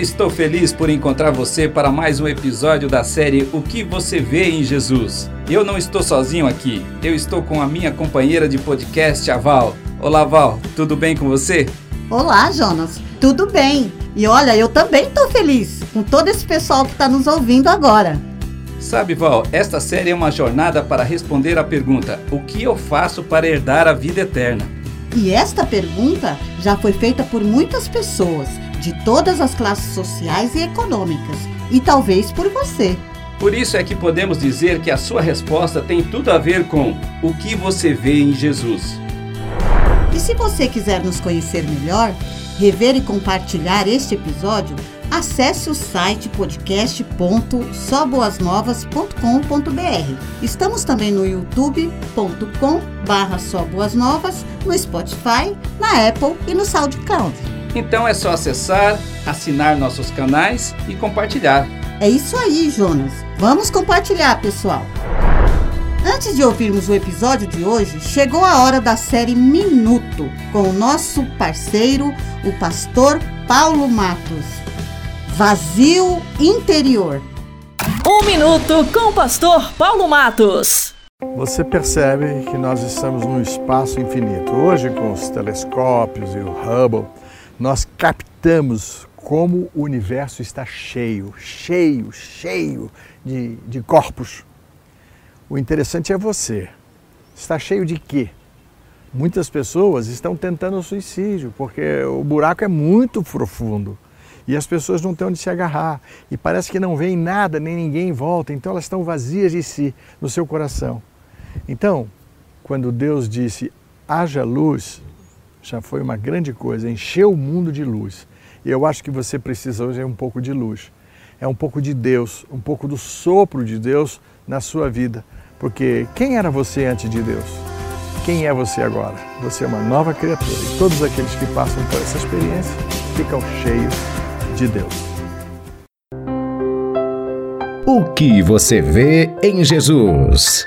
estou feliz por encontrar você para mais um episódio da série O que você vê em Jesus. Eu não estou sozinho aqui, eu estou com a minha companheira de podcast, a Val. Olá, Val, tudo bem com você? Olá, Jonas, tudo bem? E olha, eu também estou feliz com todo esse pessoal que está nos ouvindo agora. Sabe, Val, esta série é uma jornada para responder a pergunta: O que eu faço para herdar a vida eterna? E esta pergunta já foi feita por muitas pessoas de todas as classes sociais e econômicas, e talvez por você. Por isso é que podemos dizer que a sua resposta tem tudo a ver com o que você vê em Jesus. E se você quiser nos conhecer melhor, rever e compartilhar este episódio, acesse o site podcast.soboasnovas.com.br. Estamos também no youtube.com barra no Spotify, na Apple e no SoundCloud. Então é só acessar, assinar nossos canais e compartilhar. É isso aí, Jonas. Vamos compartilhar, pessoal. Antes de ouvirmos o episódio de hoje, chegou a hora da série Minuto com o nosso parceiro, o pastor Paulo Matos. Vazio interior. Um minuto com o pastor Paulo Matos. Você percebe que nós estamos num espaço infinito. Hoje, com os telescópios e o Hubble, nós captamos como o universo está cheio, cheio, cheio de, de corpos. O interessante é você. Está cheio de quê? Muitas pessoas estão tentando suicídio porque o buraco é muito profundo e as pessoas não têm onde se agarrar e parece que não vem nada nem ninguém em volta, então elas estão vazias de si no seu coração. Então, quando Deus disse haja luz, já foi uma grande coisa, encheu o mundo de luz. E eu acho que você precisa hoje é um pouco de luz. É um pouco de Deus, um pouco do sopro de Deus na sua vida. Porque quem era você antes de Deus? Quem é você agora? Você é uma nova criatura. E todos aqueles que passam por essa experiência ficam cheios de Deus. O que você vê em Jesus?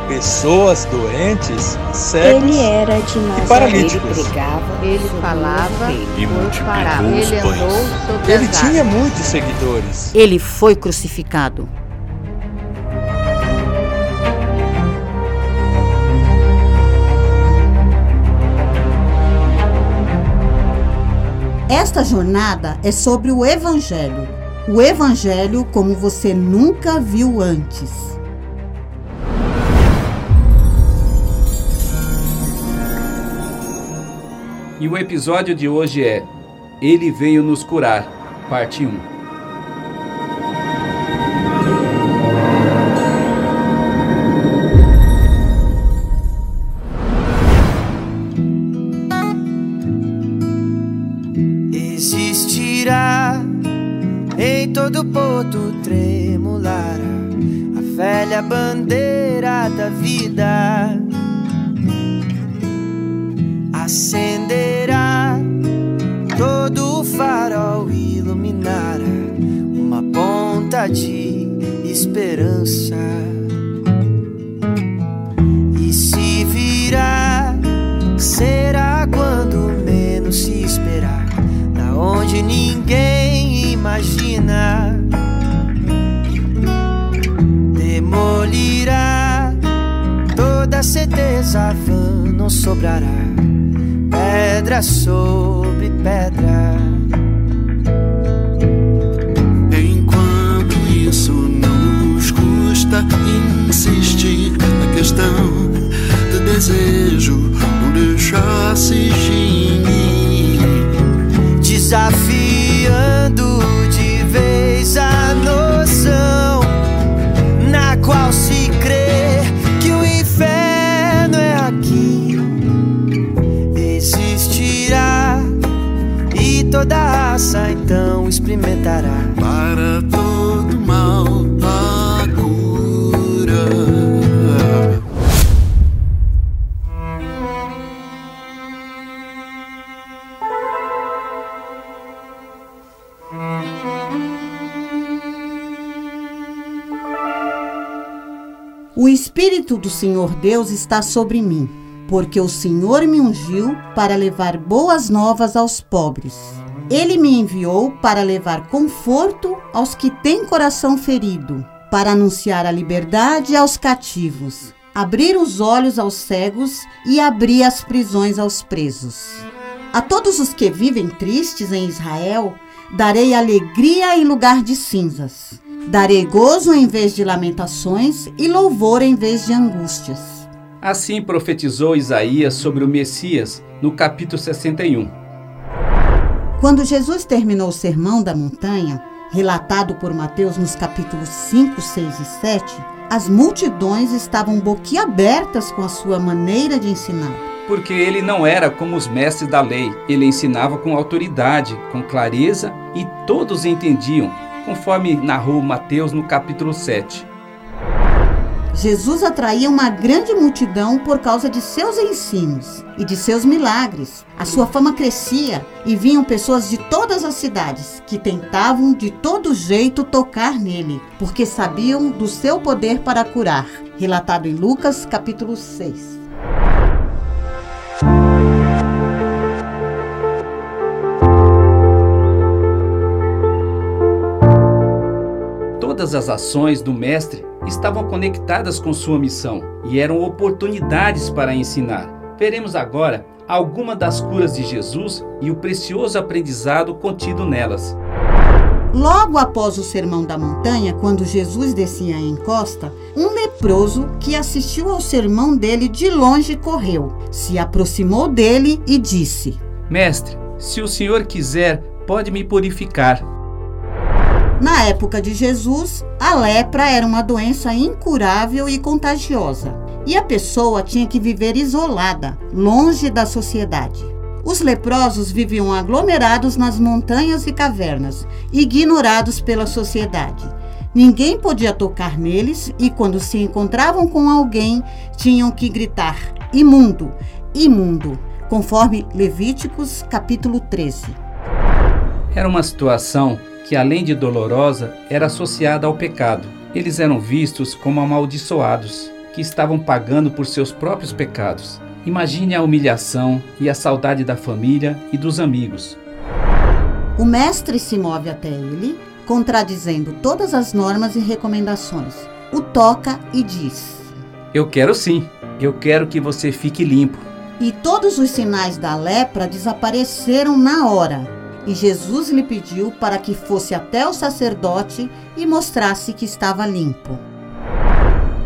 pessoas doentes, cegos Ele era de e paralíticos. Ele pregava, ele falava E os Ele pães. andou sobre Ele tinha muitos seguidores. Ele foi crucificado. Esta jornada é sobre o Evangelho. O Evangelho como você nunca viu antes. E o episódio de hoje é Ele veio nos curar, parte 1. Existirá em todo porto tremular a velha bandeira da vida. Acenderá de esperança. E se virá, será quando menos se esperar, da onde ninguém imagina. Demolirá toda certeza vã não sobrará pedra sobre pedra. O Espírito do Senhor Deus está sobre mim, porque o Senhor me ungiu para levar boas novas aos pobres. Ele me enviou para levar conforto aos que têm coração ferido, para anunciar a liberdade aos cativos, abrir os olhos aos cegos e abrir as prisões aos presos. A todos os que vivem tristes em Israel, darei alegria em lugar de cinzas. Darei gozo em vez de lamentações e louvor em vez de angústias. Assim profetizou Isaías sobre o Messias no capítulo 61. Quando Jesus terminou o sermão da montanha, relatado por Mateus nos capítulos 5, 6 e 7, as multidões estavam boquiabertas com a sua maneira de ensinar. Porque ele não era como os mestres da lei, ele ensinava com autoridade, com clareza e todos entendiam, conforme narrou Mateus no capítulo 7. Jesus atraía uma grande multidão por causa de seus ensinos e de seus milagres. A sua fama crescia e vinham pessoas de todas as cidades que tentavam de todo jeito tocar nele, porque sabiam do seu poder para curar. Relatado em Lucas, capítulo 6. Todas as ações do Mestre estavam conectadas com sua missão e eram oportunidades para ensinar. Veremos agora alguma das curas de Jesus e o precioso aprendizado contido nelas. Logo após o Sermão da Montanha, quando Jesus descia em encosta, um leproso que assistiu ao sermão dele de longe correu, se aproximou dele e disse: Mestre, se o senhor quiser, pode me purificar. Na época de Jesus, a lepra era uma doença incurável e contagiosa, e a pessoa tinha que viver isolada, longe da sociedade. Os leprosos viviam aglomerados nas montanhas e cavernas, ignorados pela sociedade. Ninguém podia tocar neles e, quando se encontravam com alguém, tinham que gritar: imundo, imundo, conforme Levíticos capítulo 13. Era uma situação que, além de dolorosa, era associada ao pecado. Eles eram vistos como amaldiçoados, que estavam pagando por seus próprios pecados. Imagine a humilhação e a saudade da família e dos amigos. O mestre se move até ele, contradizendo todas as normas e recomendações. O toca e diz: Eu quero sim, eu quero que você fique limpo. E todos os sinais da lepra desapareceram na hora. E Jesus lhe pediu para que fosse até o sacerdote e mostrasse que estava limpo.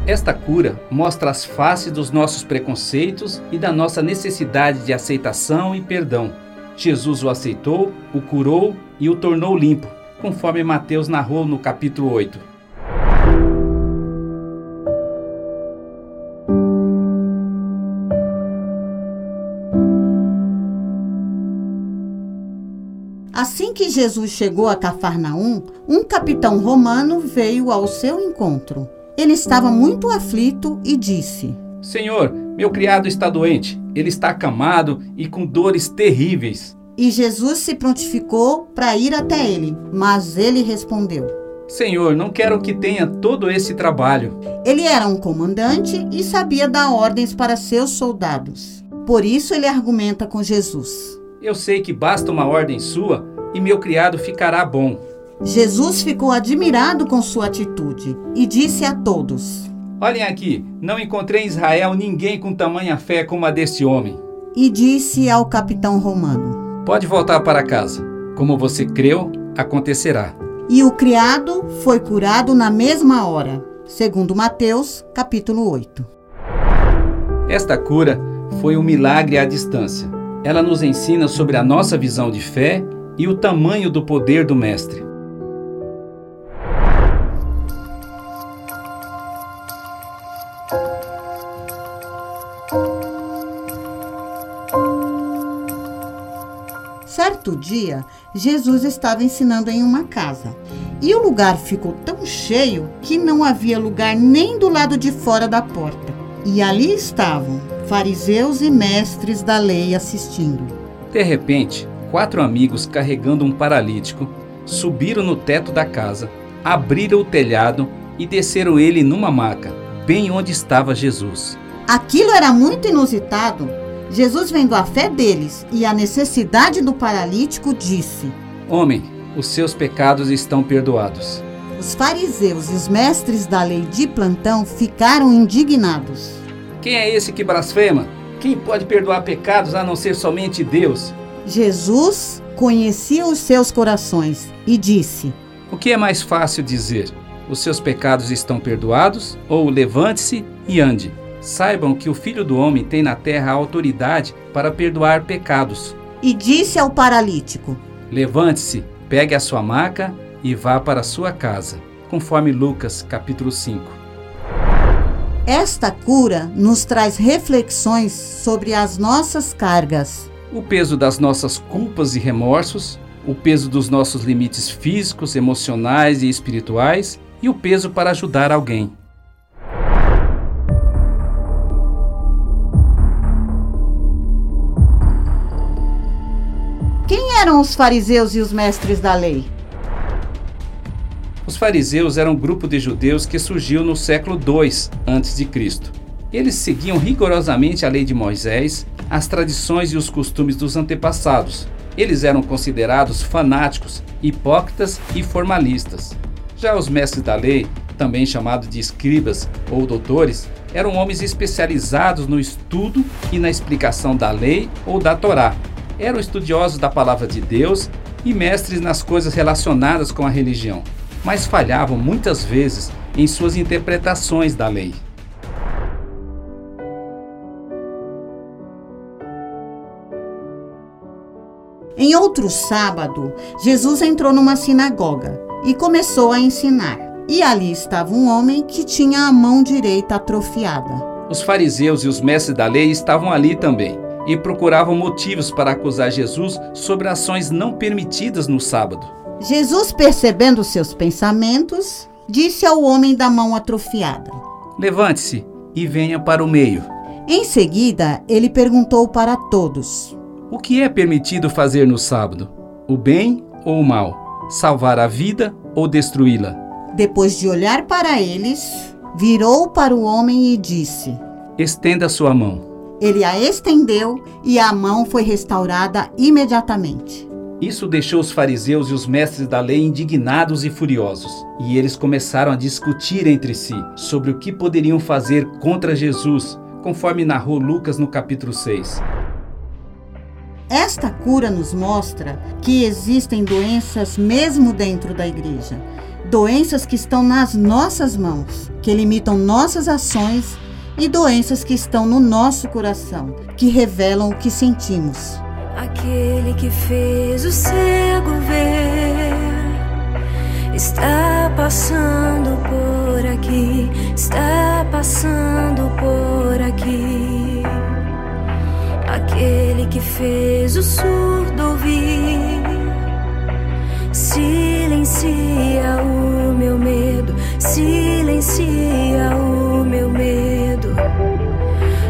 Esta cura mostra as faces dos nossos preconceitos e da nossa necessidade de aceitação e perdão. Jesus o aceitou, o curou e o tornou limpo, conforme Mateus narrou no capítulo 8. Que Jesus chegou a Cafarnaum, um capitão romano veio ao seu encontro. Ele estava muito aflito e disse: Senhor, meu criado está doente. Ele está acamado e com dores terríveis. E Jesus se prontificou para ir até ele, mas ele respondeu: Senhor, não quero que tenha todo esse trabalho. Ele era um comandante e sabia dar ordens para seus soldados. Por isso ele argumenta com Jesus. Eu sei que basta uma ordem sua e meu criado ficará bom. Jesus ficou admirado com sua atitude e disse a todos: Olhem aqui, não encontrei em Israel ninguém com tamanha fé como a desse homem. E disse ao capitão romano: Pode voltar para casa. Como você creu, acontecerá. E o criado foi curado na mesma hora, segundo Mateus, capítulo 8. Esta cura foi um milagre à distância. Ela nos ensina sobre a nossa visão de fé e o tamanho do poder do Mestre. Certo dia, Jesus estava ensinando em uma casa. E o lugar ficou tão cheio que não havia lugar nem do lado de fora da porta. E ali estavam fariseus e mestres da lei assistindo. De repente, quatro amigos carregando um paralítico subiram no teto da casa, abriram o telhado e desceram ele numa maca, bem onde estava Jesus. Aquilo era muito inusitado. Jesus, vendo a fé deles e a necessidade do paralítico, disse: Homem, os seus pecados estão perdoados. Os fariseus e os mestres da lei de plantão ficaram indignados. Quem é esse que blasfema? Quem pode perdoar pecados a não ser somente Deus? Jesus conhecia os seus corações e disse: O que é mais fácil dizer? Os seus pecados estão perdoados? Ou levante-se e ande? Saibam que o Filho do Homem tem na terra a autoridade para perdoar pecados. E disse ao paralítico: Levante-se, pegue a sua maca e vá para a sua casa, conforme Lucas capítulo 5. Esta cura nos traz reflexões sobre as nossas cargas. O peso das nossas culpas e remorsos, o peso dos nossos limites físicos, emocionais e espirituais e o peso para ajudar alguém. Quem eram os fariseus e os mestres da lei? Os fariseus eram um grupo de judeus que surgiu no século II a.C. Eles seguiam rigorosamente a lei de Moisés, as tradições e os costumes dos antepassados. Eles eram considerados fanáticos, hipócritas e formalistas. Já os mestres da lei, também chamados de escribas ou doutores, eram homens especializados no estudo e na explicação da lei ou da Torá. Eram estudiosos da palavra de Deus e mestres nas coisas relacionadas com a religião, mas falhavam muitas vezes em suas interpretações da lei. Em outro sábado, Jesus entrou numa sinagoga e começou a ensinar. E ali estava um homem que tinha a mão direita atrofiada. Os fariseus e os mestres da lei estavam ali também e procuravam motivos para acusar Jesus sobre ações não permitidas no sábado. Jesus, percebendo seus pensamentos, disse ao homem da mão atrofiada: Levante-se e venha para o meio. Em seguida, ele perguntou para todos: O que é permitido fazer no sábado? O bem ou o mal? Salvar a vida ou destruí-la? Depois de olhar para eles, virou para o homem e disse: Estenda sua mão. Ele a estendeu e a mão foi restaurada imediatamente. Isso deixou os fariseus e os mestres da lei indignados e furiosos, e eles começaram a discutir entre si sobre o que poderiam fazer contra Jesus, conforme narrou Lucas no capítulo 6. Esta cura nos mostra que existem doenças mesmo dentro da igreja. Doenças que estão nas nossas mãos, que limitam nossas ações e doenças que estão no nosso coração, que revelam o que sentimos. Aquele que fez o cego ver está passando por aqui, está passando por aqui. Que fez o surdo ouvir silencia o meu medo, silencia o meu medo.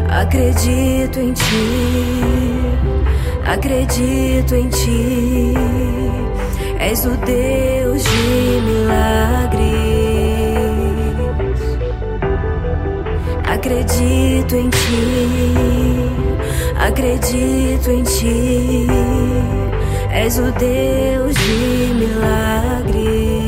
Acredito em ti, acredito em ti. És o Deus de milagres. Acredito em ti, acredito em ti. És o Deus de milagres.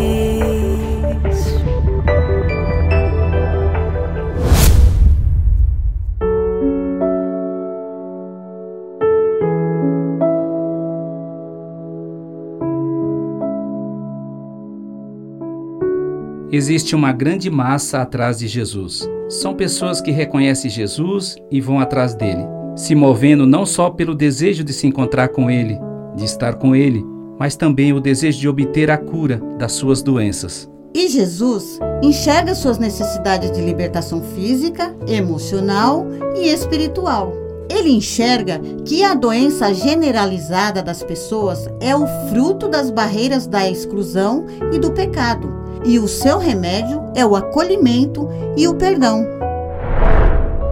Existe uma grande massa atrás de Jesus. São pessoas que reconhecem Jesus e vão atrás dele, se movendo não só pelo desejo de se encontrar com ele, de estar com ele, mas também o desejo de obter a cura das suas doenças. E Jesus enxerga suas necessidades de libertação física, emocional e espiritual. Ele enxerga que a doença generalizada das pessoas é o fruto das barreiras da exclusão e do pecado, e o seu remédio é o acolhimento e o perdão.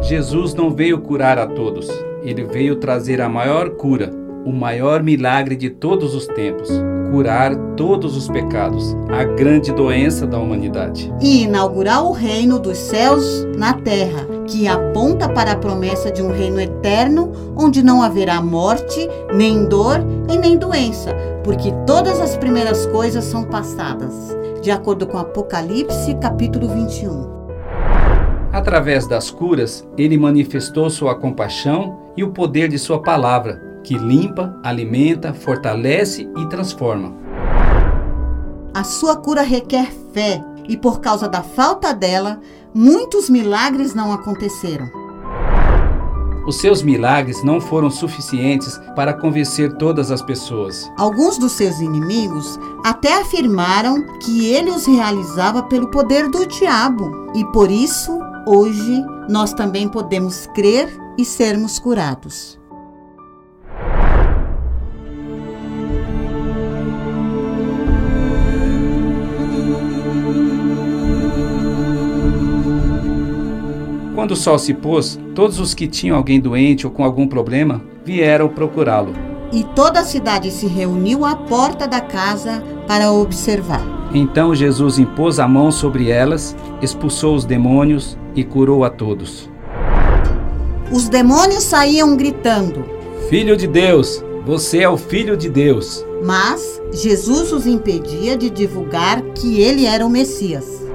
Jesus não veio curar a todos, ele veio trazer a maior cura, o maior milagre de todos os tempos curar todos os pecados, a grande doença da humanidade. E inaugurar o reino dos céus na terra, que aponta para a promessa de um reino eterno, onde não haverá morte, nem dor e nem doença, porque todas as primeiras coisas são passadas, de acordo com Apocalipse, capítulo 21. Através das curas, ele manifestou sua compaixão e o poder de sua palavra, que limpa, alimenta, fortalece e transforma. A sua cura requer fé e, por causa da falta dela, muitos milagres não aconteceram. Os seus milagres não foram suficientes para convencer todas as pessoas. Alguns dos seus inimigos até afirmaram que ele os realizava pelo poder do diabo. E por isso, hoje, nós também podemos crer e sermos curados. Quando o sol se pôs, todos os que tinham alguém doente ou com algum problema vieram procurá-lo. E toda a cidade se reuniu à porta da casa para observar. Então Jesus impôs a mão sobre elas, expulsou os demônios e curou a todos. Os demônios saíam gritando: Filho de Deus, você é o Filho de Deus. Mas Jesus os impedia de divulgar que ele era o Messias.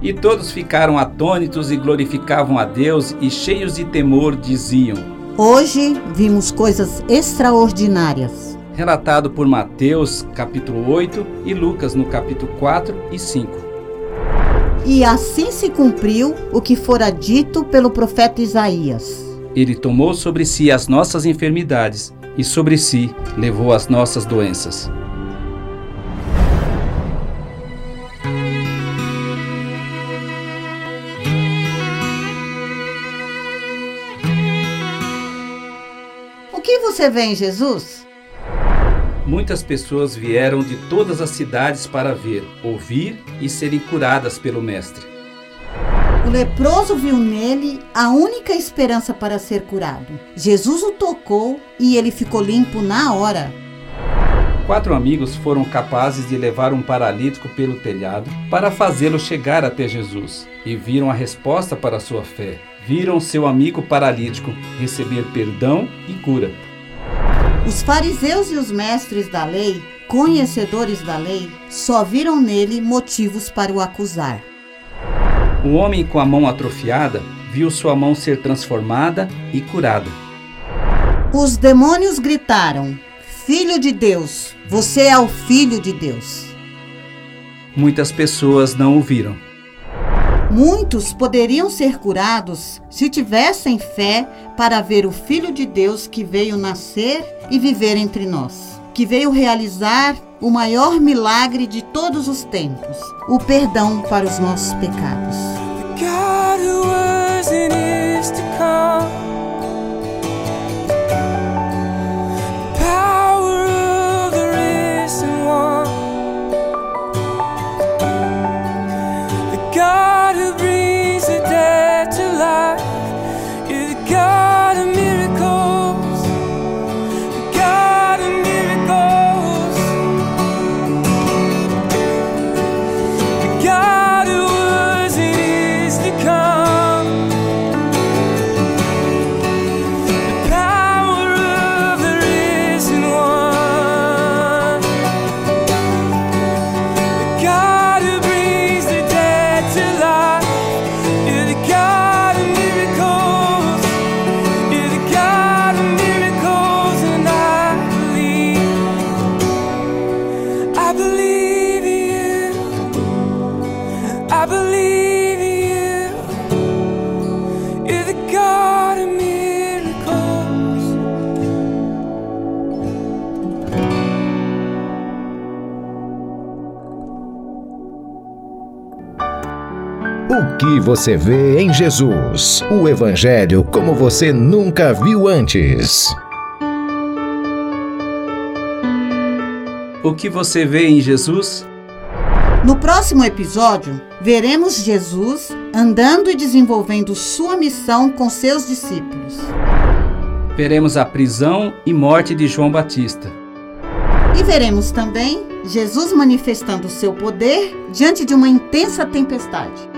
E todos ficaram atônitos e glorificavam a Deus e cheios de temor diziam: Hoje vimos coisas extraordinárias. Relatado por Mateus, capítulo 8, e Lucas, no capítulo 4 e 5. E assim se cumpriu o que fora dito pelo profeta Isaías. Ele tomou sobre si as nossas enfermidades e sobre si levou as nossas doenças. O que você vê em Jesus? Muitas pessoas vieram de todas as cidades para ver, ouvir e serem curadas pelo Mestre. O leproso viu nele a única esperança para ser curado. Jesus o tocou e ele ficou limpo na hora. Quatro amigos foram capazes de levar um paralítico pelo telhado para fazê-lo chegar até Jesus e viram a resposta para sua fé. Viram seu amigo paralítico receber perdão e cura. Os fariseus e os mestres da lei, conhecedores da lei, só viram nele motivos para o acusar. O homem com a mão atrofiada viu sua mão ser transformada e curada. Os demônios gritaram: Filho de Deus, você é o Filho de Deus. Muitas pessoas não o viram. Muitos poderiam ser curados se tivessem fé para ver o Filho de Deus que veio nascer e viver entre nós, que veio realizar o maior milagre de todos os tempos, o perdão para os nossos pecados. Você vê em Jesus? O Evangelho como você nunca viu antes. O que você vê em Jesus? No próximo episódio, veremos Jesus andando e desenvolvendo sua missão com seus discípulos. Veremos a prisão e morte de João Batista. E veremos também Jesus manifestando seu poder diante de uma intensa tempestade.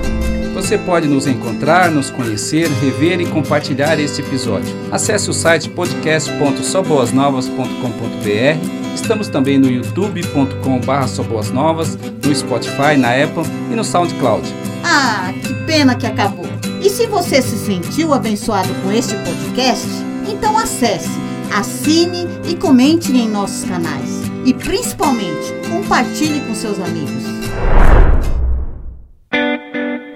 Você pode nos encontrar, nos conhecer, rever e compartilhar este episódio. Acesse o site podcast.soboasnovas.com.br. Estamos também no youtube.com.br Novas, no Spotify, na Apple e no SoundCloud. Ah, que pena que acabou. E se você se sentiu abençoado com este podcast, então acesse, assine e comente em nossos canais. E principalmente, compartilhe com seus amigos.